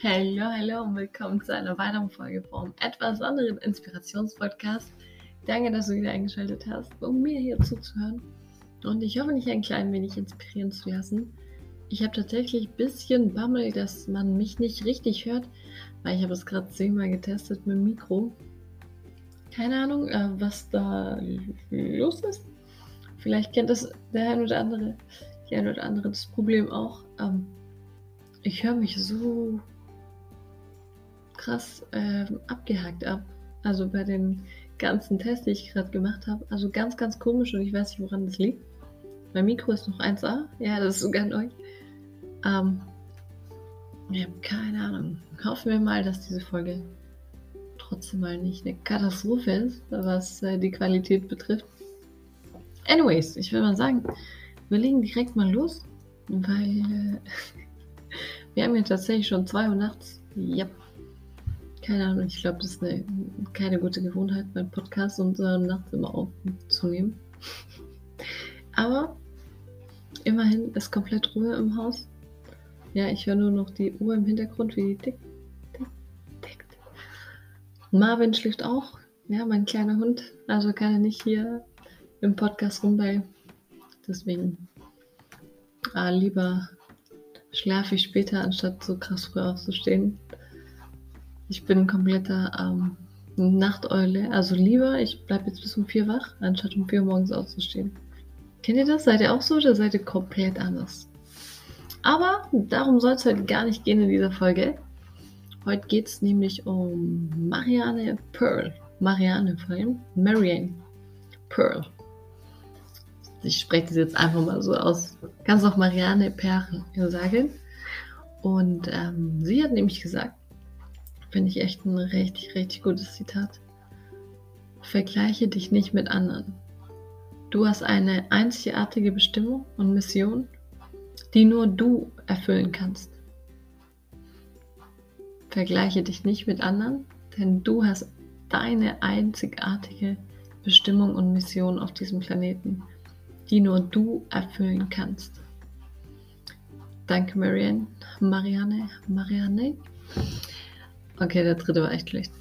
Hallo, hallo und willkommen zu einer weiteren Folge vom etwas anderen Inspirationspodcast. Danke, dass du wieder eingeschaltet hast, um mir hier zuzuhören. Und ich hoffe, dich ein klein wenig inspirieren zu lassen. Ich habe tatsächlich ein bisschen Bammel, dass man mich nicht richtig hört, weil ich habe es gerade zehnmal getestet mit dem Mikro. Keine Ahnung, äh, was da los ist. Vielleicht kennt das der ein oder andere, die ein oder andere das Problem auch. Ähm, ich höre mich so krass ähm, abgehackt ab. Also bei den ganzen Tests, die ich gerade gemacht habe. Also ganz, ganz komisch und ich weiß nicht, woran das liegt. Mein Mikro ist noch 1A. Ja, das ist sogar neu. Ähm, ich habe keine Ahnung. Hoffen wir mal, dass diese Folge trotzdem mal nicht eine Katastrophe ist, was äh, die Qualität betrifft. Anyways, ich will mal sagen, wir legen direkt mal los, weil äh, wir haben ja tatsächlich schon 2 Uhr nachts. Yep. Keine Ahnung, ich glaube, das ist eine, keine gute Gewohnheit, meinen Podcast und äh, nachts immer aufzunehmen. Aber immerhin ist komplett Ruhe im Haus. Ja, ich höre nur noch die Uhr im Hintergrund, wie die tickt, tickt, tickt. Marvin schläft auch. Ja, mein kleiner Hund. Also kann er nicht hier im Podcast rumbei. Deswegen ah, lieber schlafe ich später, anstatt so krass früh aufzustehen. Ich bin ein kompletter ähm, Nachteule. Also lieber, ich bleibe jetzt bis um vier wach, anstatt um vier morgens aufzustehen. Kennt ihr das? Seid ihr auch so oder seid ihr komplett anders? Aber darum soll es heute gar nicht gehen in dieser Folge. Heute geht es nämlich um Marianne Pearl. Marianne vor allem. Marianne Pearl. Ich spreche das jetzt einfach mal so aus. Kannst auch Marianne Pearl sagen. Und ähm, sie hat nämlich gesagt, Finde ich echt ein richtig, richtig gutes Zitat. Vergleiche dich nicht mit anderen. Du hast eine einzigartige Bestimmung und Mission, die nur du erfüllen kannst. Vergleiche dich nicht mit anderen, denn du hast deine einzigartige Bestimmung und Mission auf diesem Planeten, die nur du erfüllen kannst. Danke, Marianne. Marianne. Marianne. Okay, der dritte war echt schlecht.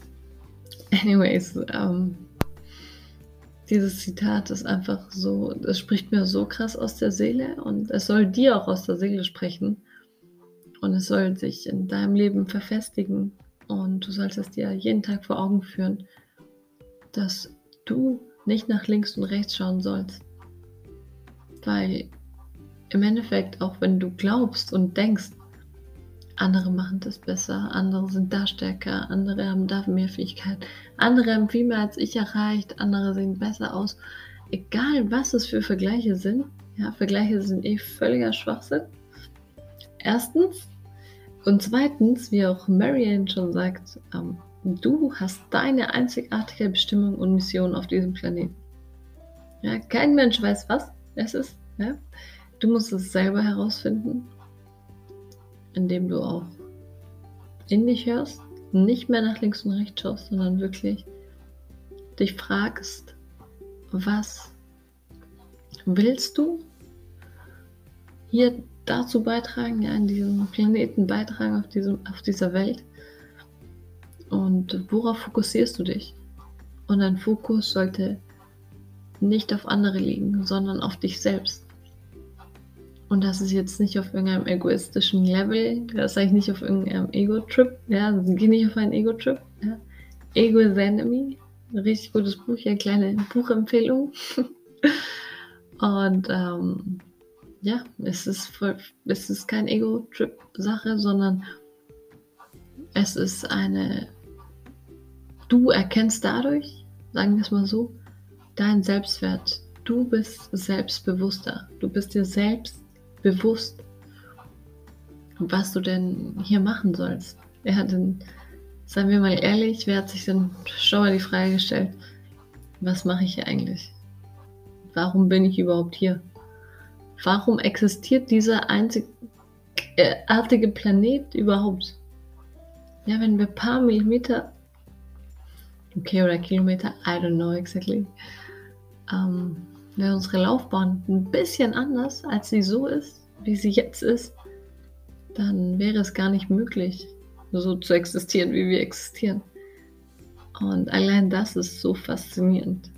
Anyways, ähm, dieses Zitat ist einfach so, es spricht mir so krass aus der Seele und es soll dir auch aus der Seele sprechen. Und es soll sich in deinem Leben verfestigen und du sollst es dir jeden Tag vor Augen führen, dass du nicht nach links und rechts schauen sollst. Weil im Endeffekt, auch wenn du glaubst und denkst, andere machen das besser, andere sind da stärker, andere haben da mehr Fähigkeit, andere haben viel mehr als ich erreicht, andere sehen besser aus. Egal was es für Vergleiche sind, ja, Vergleiche sind eh völliger Schwachsinn. Erstens. Und zweitens, wie auch Marianne schon sagt, ähm, du hast deine einzigartige Bestimmung und Mission auf diesem Planeten. Ja, kein Mensch weiß, was es ist. Ja? Du musst es selber herausfinden indem du auch in dich hörst, nicht mehr nach links und rechts schaust, sondern wirklich dich fragst, was willst du hier dazu beitragen, ja, in diesem Planeten beitragen, auf, diesem, auf dieser Welt? Und worauf fokussierst du dich? Und dein Fokus sollte nicht auf andere liegen, sondern auf dich selbst. Und das ist jetzt nicht auf irgendeinem egoistischen Level, das sage ich nicht auf irgendeinem Ego-Trip, ja, also geh nicht auf einen Ego-Trip. Ja. Ego is Enemy, ein richtig gutes Buch, ja, kleine Buchempfehlung. Und ähm, ja, es ist, voll, es ist kein Ego-Trip-Sache, sondern es ist eine, du erkennst dadurch, sagen wir es mal so, deinen Selbstwert. Du bist selbstbewusster. Du bist dir selbst bewusst, was du denn hier machen sollst. Wer hat denn, seien wir mal ehrlich, wer hat sich denn schon mal die Frage gestellt, was mache ich hier eigentlich? Warum bin ich überhaupt hier? Warum existiert dieser einzigartige Planet überhaupt? Ja, wenn wir ein paar Millimeter, okay, oder Kilometer, I don't know exactly, ähm, wäre unsere Laufbahn ein bisschen anders, als sie so ist, wie sie jetzt ist, dann wäre es gar nicht möglich, so zu existieren, wie wir existieren. Und allein das ist so faszinierend.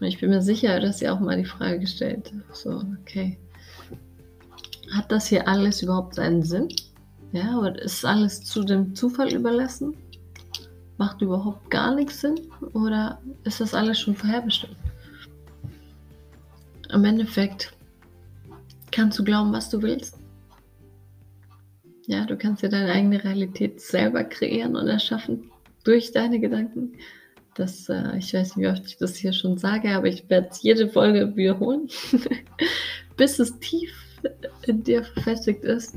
Und ich bin mir sicher, dass ihr auch mal die Frage gestellt so, okay, hat das hier alles überhaupt seinen Sinn? Ja, oder ist alles zu dem Zufall überlassen? Macht überhaupt gar nichts Sinn? Oder ist das alles schon vorherbestimmt? Im Endeffekt kannst du glauben, was du willst. Ja, du kannst dir deine eigene Realität selber kreieren und erschaffen durch deine Gedanken. Das, äh, ich weiß nicht, wie oft ich das hier schon sage, aber ich werde jede Folge wiederholen, bis es tief in dir verfestigt ist.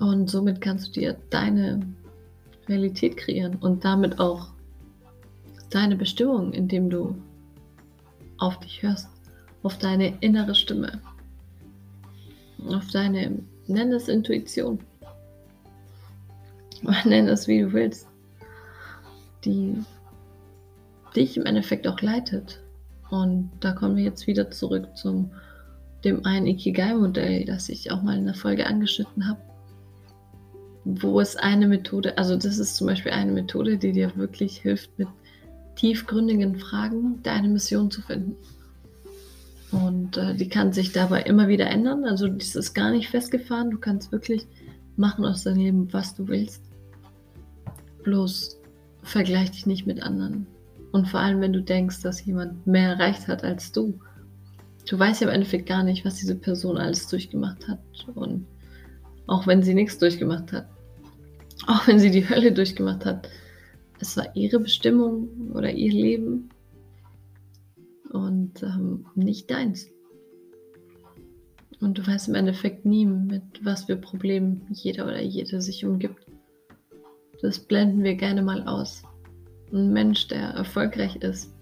Und somit kannst du dir deine Realität kreieren und damit auch deine Bestimmung, indem du auf dich hörst, auf deine innere Stimme, auf deine, nenn es Intuition, nenn es wie du willst, die dich im Endeffekt auch leitet. Und da kommen wir jetzt wieder zurück zum dem einen Ikigai-Modell, das ich auch mal in der Folge angeschnitten habe, wo es eine Methode, also das ist zum Beispiel eine Methode, die dir wirklich hilft, mit tiefgründigen Fragen deine Mission zu finden. Und äh, die kann sich dabei immer wieder ändern. Also das ist gar nicht festgefahren. Du kannst wirklich machen aus deinem Leben, was du willst. Bloß vergleich dich nicht mit anderen. Und vor allem, wenn du denkst, dass jemand mehr erreicht hat als du. Du weißt ja im Endeffekt gar nicht, was diese Person alles durchgemacht hat. Und auch wenn sie nichts durchgemacht hat, auch wenn sie die Hölle durchgemacht hat, es war ihre Bestimmung oder ihr Leben und ähm, nicht deins. Und du weißt im Endeffekt nie, mit was für Problemen jeder oder jede sich umgibt. Das blenden wir gerne mal aus. Ein Mensch, der erfolgreich ist,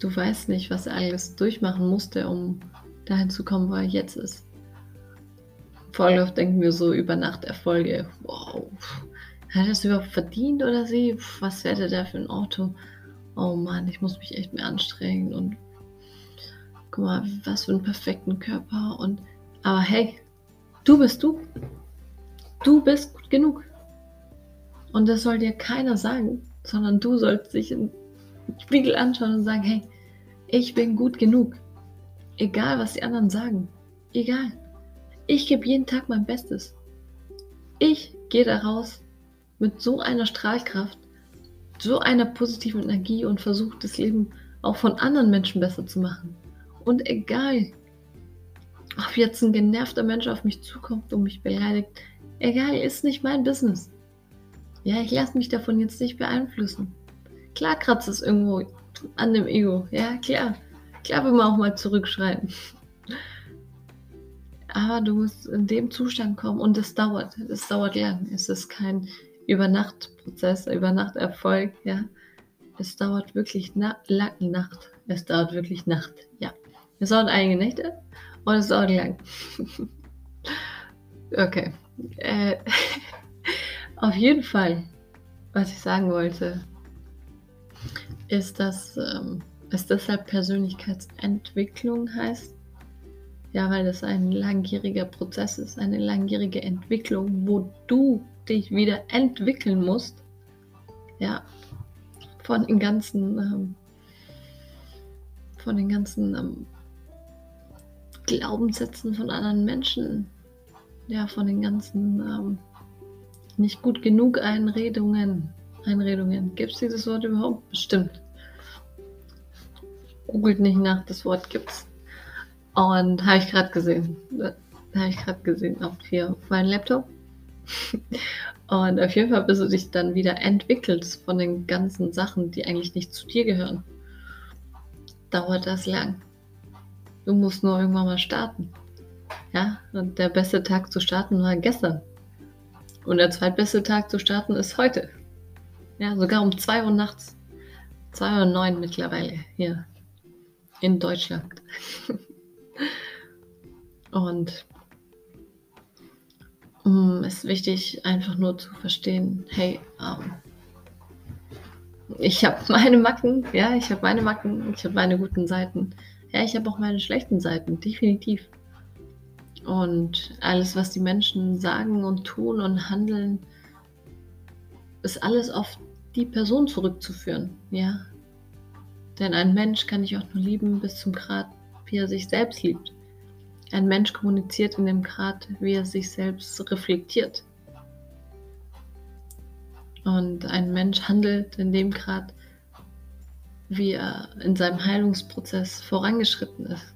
du weißt nicht, was er alles durchmachen musste, um dahin zu kommen, wo er jetzt ist. Voll oft denken wir so über Nacht Erfolge. Wow, hat er es überhaupt verdient oder sie? Was wäre der für ein Auto? Oh Mann, ich muss mich echt mehr anstrengen und guck mal, was für einen perfekten Körper und aber hey, du bist du. Du bist gut genug. Und das soll dir keiner sagen, sondern du sollst dich im Spiegel anschauen und sagen, hey, ich bin gut genug. Egal, was die anderen sagen. Egal. Ich gebe jeden Tag mein Bestes. Ich gehe da raus mit so einer Strahlkraft so einer positiven Energie und versucht das Leben auch von anderen Menschen besser zu machen. Und egal, ob jetzt ein genervter Mensch auf mich zukommt und mich beleidigt, egal, ist nicht mein Business. Ja, ich lasse mich davon jetzt nicht beeinflussen. Klar kratzt es irgendwo an dem Ego. Ja, klar. Klar will man auch mal zurückschreien. Aber du musst in dem Zustand kommen und es dauert. Es dauert lang. Es ist kein Übernachtprozess, Übernachterfolg, ja. Es dauert wirklich na lange Nacht. Es dauert wirklich Nacht, ja. Es dauert einige Nächte und es dauert lang. okay. Äh, auf jeden Fall, was ich sagen wollte, ist, dass ähm, es deshalb Persönlichkeitsentwicklung heißt. Ja, weil das ein langjähriger Prozess ist, eine langjährige Entwicklung, wo du dich wieder entwickeln musst, ja, von den ganzen, ähm, von den ganzen ähm, Glaubenssätzen von anderen Menschen, ja, von den ganzen ähm, nicht gut genug Einredungen. Einredungen. Gibt es dieses Wort überhaupt? Bestimmt. Googelt nicht nach, das Wort gibt's. Und habe ich gerade gesehen. Habe ich gerade gesehen auf hier auf meinem Laptop. Und auf jeden Fall, bis du dich dann wieder entwickelst von den ganzen Sachen, die eigentlich nicht zu dir gehören, dauert das lang. Du musst nur irgendwann mal starten. Ja, und der beste Tag zu starten war gestern. Und der zweitbeste Tag zu starten ist heute. Ja, sogar um 2 Uhr nachts. 2 Uhr 9 mittlerweile hier in Deutschland. und ist wichtig, einfach nur zu verstehen, hey, ähm, ich habe meine Macken, ja, ich habe meine Macken, ich habe meine guten Seiten. Ja, ich habe auch meine schlechten Seiten, definitiv. Und alles, was die Menschen sagen und tun und handeln, ist alles auf die Person zurückzuführen, ja. Denn ein Mensch kann ich auch nur lieben bis zum Grad, wie er sich selbst liebt. Ein Mensch kommuniziert in dem Grad, wie er sich selbst reflektiert. Und ein Mensch handelt in dem Grad, wie er in seinem Heilungsprozess vorangeschritten ist.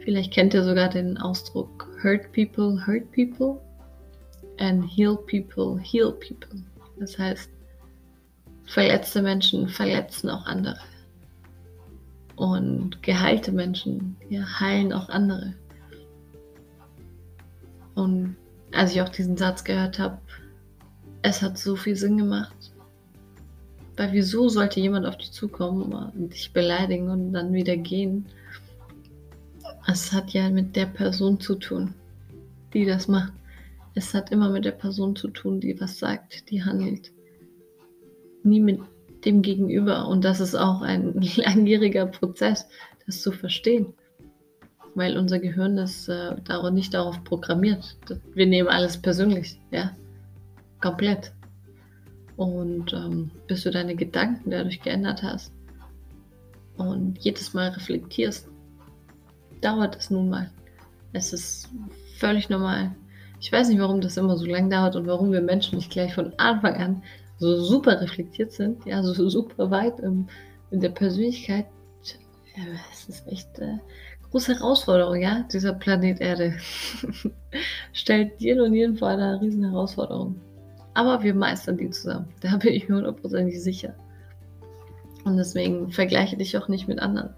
Vielleicht kennt ihr sogar den Ausdruck Hurt People, Hurt People and Heal People, Heal People. Das heißt, verletzte Menschen verletzen auch andere. Und geheilte Menschen ja, heilen auch andere. Und als ich auch diesen Satz gehört habe, es hat so viel Sinn gemacht. Weil wieso sollte jemand auf dich zukommen und dich beleidigen und dann wieder gehen? Es hat ja mit der Person zu tun, die das macht. Es hat immer mit der Person zu tun, die was sagt, die handelt. Nie mit dem Gegenüber. Und das ist auch ein langwieriger Prozess, das zu verstehen. Weil unser Gehirn ist äh, nicht darauf programmiert. Wir nehmen alles persönlich, ja. Komplett. Und ähm, bis du deine Gedanken dadurch geändert hast und jedes Mal reflektierst, dauert es nun mal. Es ist völlig normal. Ich weiß nicht, warum das immer so lang dauert und warum wir Menschen nicht gleich von Anfang an so super reflektiert sind, ja, so super weit im, in der Persönlichkeit. Ja, es ist echt äh, große Herausforderung, ja, dieser Planet Erde. Stellt jeden und jeden vor eine riesen Herausforderung. Aber wir meistern die zusammen. Da bin ich mir hundertprozentig sicher. Und deswegen vergleiche dich auch nicht mit anderen.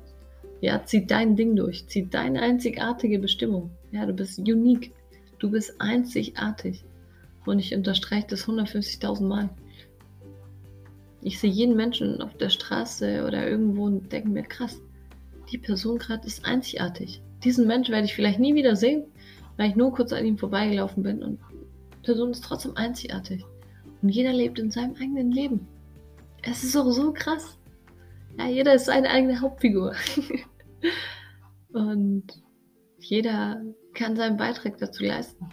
Ja, zieh dein Ding durch. Zieh deine einzigartige Bestimmung. Ja, du bist unique. Du bist einzigartig. Und ich unterstreiche das 150.000 Mal. Ich sehe jeden Menschen auf der Straße oder irgendwo und denke mir, krass, die Person gerade ist einzigartig. Diesen Mensch werde ich vielleicht nie wieder sehen, weil ich nur kurz an ihm vorbeigelaufen bin und die Person ist trotzdem einzigartig. Und jeder lebt in seinem eigenen Leben. Es ist auch so krass. Ja, jeder ist seine eigene Hauptfigur. Und jeder kann seinen Beitrag dazu leisten.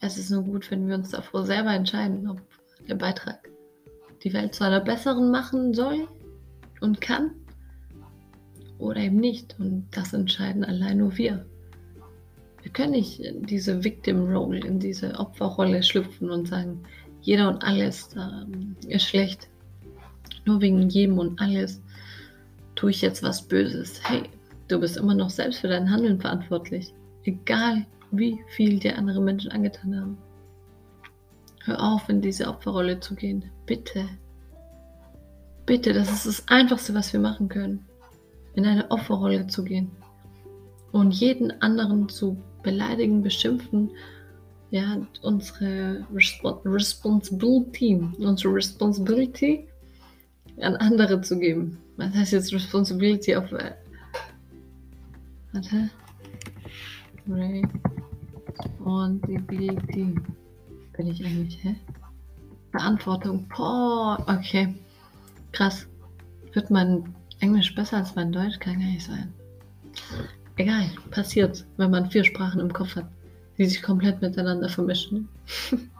Es ist nur gut, wenn wir uns davor selber entscheiden, ob der Beitrag die Welt zu einer besseren machen soll und kann oder eben nicht. Und das entscheiden allein nur wir. Wir können nicht in diese Victim Role, in diese Opferrolle schlüpfen und sagen, jeder und alles ähm, ist schlecht. Nur wegen jedem und alles tue ich jetzt was Böses. Hey, du bist immer noch selbst für dein Handeln verantwortlich. Egal, wie viel dir andere Menschen angetan haben. Hör auf, in diese Opferrolle zu gehen. Bitte. Bitte, das ist das Einfachste, was wir machen können. In eine Opferrolle zu gehen. Und jeden anderen zu beleidigen, beschimpfen. Ja, unsere Resp Responsibility, unsere Responsibility an andere zu geben. Was heißt jetzt Responsibility auf. Äh, warte. Responsibility. Bin ich eigentlich, hä? Verantwortung. Boah, okay. Krass. Wird mein Englisch besser als mein Deutsch? Kann gar nicht sein. Egal, passiert, wenn man vier Sprachen im Kopf hat, die sich komplett miteinander vermischen.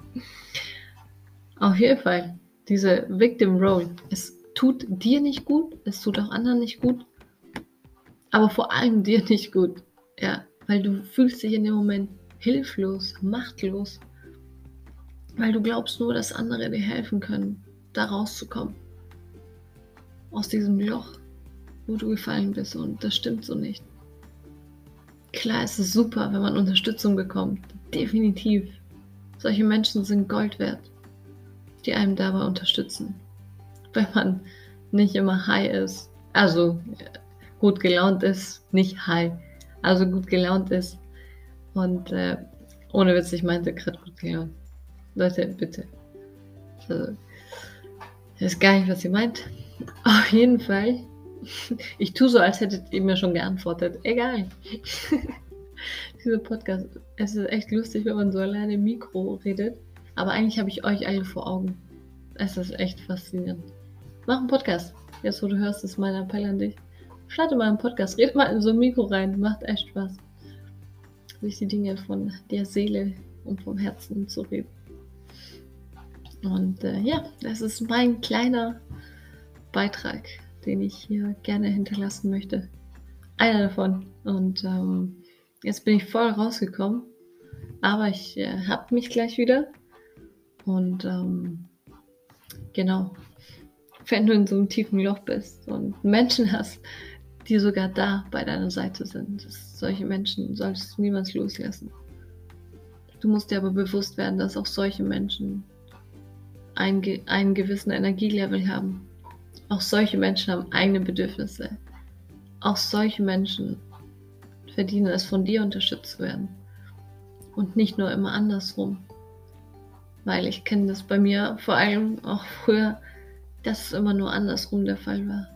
Auf jeden Fall, diese Victim Role ist tut dir nicht gut, es tut auch anderen nicht gut, aber vor allem dir nicht gut. Ja, weil du fühlst dich in dem Moment hilflos, machtlos, weil du glaubst nur, dass andere dir helfen können, da rauszukommen. Aus diesem Loch, wo du gefallen bist und das stimmt so nicht. Klar, es ist super, wenn man Unterstützung bekommt. Definitiv. Solche Menschen sind Gold wert, die einem dabei unterstützen wenn man nicht immer high ist. Also gut gelaunt ist, nicht high. Also gut gelaunt ist. Und äh, ohne Witz, ich meinte gerade gut gelaunt. Leute, bitte. Also, ich weiß gar nicht, was ihr meint. Auf jeden Fall. Ich tue so, als hättet ihr mir schon geantwortet. Egal. Dieser Podcast, es ist echt lustig, wenn man so alleine im Mikro redet. Aber eigentlich habe ich euch alle vor Augen. Es ist echt faszinierend. Mach einen Podcast. Jetzt, wo du hörst, ist mein Appell an dich. Starte mal einen Podcast. Red mal in so ein Mikro rein. Macht echt Spaß. sich die Dinge von der Seele und vom Herzen zu reden. Und äh, ja, das ist mein kleiner Beitrag, den ich hier gerne hinterlassen möchte. Einer davon. Und ähm, jetzt bin ich voll rausgekommen. Aber ich äh, habe mich gleich wieder. Und ähm, genau, wenn du in so einem tiefen Loch bist und Menschen hast, die sogar da bei deiner Seite sind, solche Menschen solltest du niemals loslassen. Du musst dir aber bewusst werden, dass auch solche Menschen einen, einen gewissen Energielevel haben. Auch solche Menschen haben eigene Bedürfnisse. Auch solche Menschen verdienen es, von dir unterstützt zu werden. Und nicht nur immer andersrum. Weil ich kenne das bei mir vor allem auch früher, dass es immer nur andersrum der Fall war.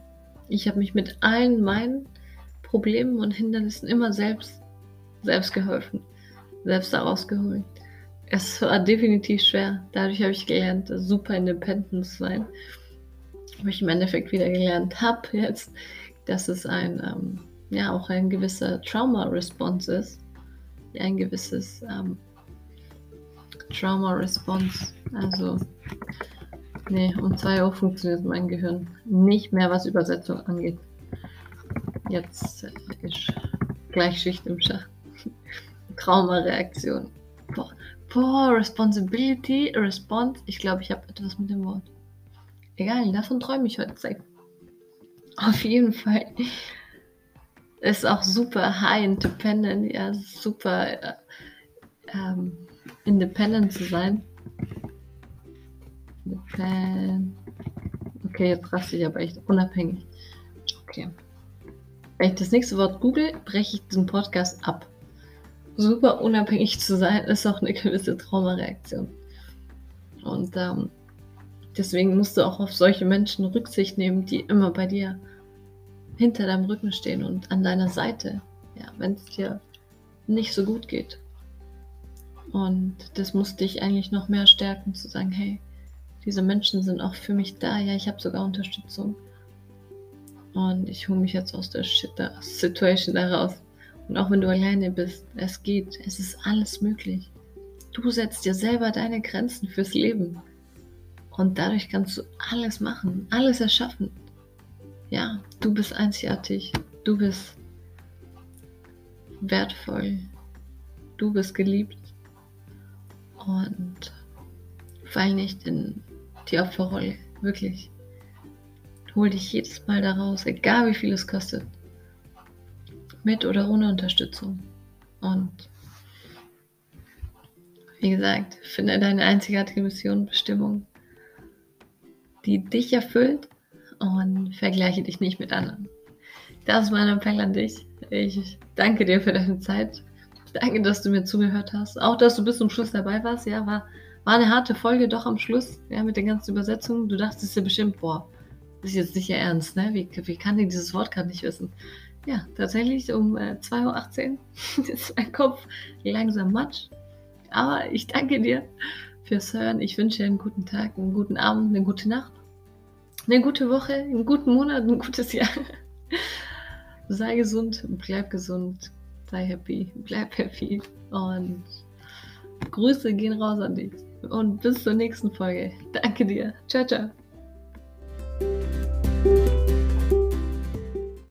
Ich habe mich mit allen meinen Problemen und Hindernissen immer selbst, selbst geholfen, selbst daraus geholt. Es war definitiv schwer. Dadurch habe ich gelernt, super independent zu sein. Wo ich im Endeffekt wieder gelernt habe jetzt, dass es ein, ähm, ja, auch ein gewisser Trauma-Response ist. Ein gewisses ähm, Trauma-Response. Also, nee, um 2 Uhr funktioniert mein Gehirn nicht mehr, was Übersetzung angeht. Jetzt ist gleich Schicht im Schach. Trauma-Reaktion. Boah, Responsibility, Response. Ich glaube, ich habe etwas mit dem Wort. Egal, davon träume ich heute. Auf jeden Fall ist auch super high independent, ja, super äh, ähm, independent zu sein. Okay, jetzt raste ich aber echt unabhängig. Okay. Wenn ich das nächste Wort google, breche ich diesen Podcast ab. Super unabhängig zu sein, ist auch eine gewisse Traumareaktion. Und ähm, deswegen musst du auch auf solche Menschen Rücksicht nehmen, die immer bei dir hinter deinem Rücken stehen und an deiner Seite, ja, wenn es dir nicht so gut geht. Und das muss dich eigentlich noch mehr stärken, zu sagen, hey, diese Menschen sind auch für mich da. Ja, ich habe sogar Unterstützung. Und ich hole mich jetzt aus der Situation da raus. Und auch wenn du alleine bist, es geht. Es ist alles möglich. Du setzt dir selber deine Grenzen fürs Leben. Und dadurch kannst du alles machen, alles erschaffen. Ja, du bist einzigartig. Du bist wertvoll. Du bist geliebt. Und fall nicht in die Opferrolle. Wirklich. Hol dich jedes Mal daraus, egal wie viel es kostet. Mit oder ohne Unterstützung. Und wie gesagt, finde deine einzigartige Mission, Bestimmung, die dich erfüllt und vergleiche dich nicht mit anderen. Das ist mein Appell an dich. Ich danke dir für deine Zeit. Danke, dass du mir zugehört hast. Auch, dass du bis zum Schluss dabei warst. Ja, war, war eine harte Folge doch am Schluss, ja, mit den ganzen Übersetzungen. Du dachtest dir bestimmt, boah, das ist jetzt nicht ihr Ernst, ne? Wie, wie kann die dieses Wort gerade nicht wissen? Ja, tatsächlich um äh, 2.18 Uhr ist mein Kopf langsam matsch. Aber ich danke dir fürs Hören. Ich wünsche dir einen guten Tag, einen guten Abend, eine gute Nacht, eine gute Woche, einen guten Monat, ein gutes Jahr. Sei gesund, bleib gesund, sei happy, bleib happy und Grüße gehen raus an dich. Und bis zur nächsten Folge. Danke dir. Ciao, ciao.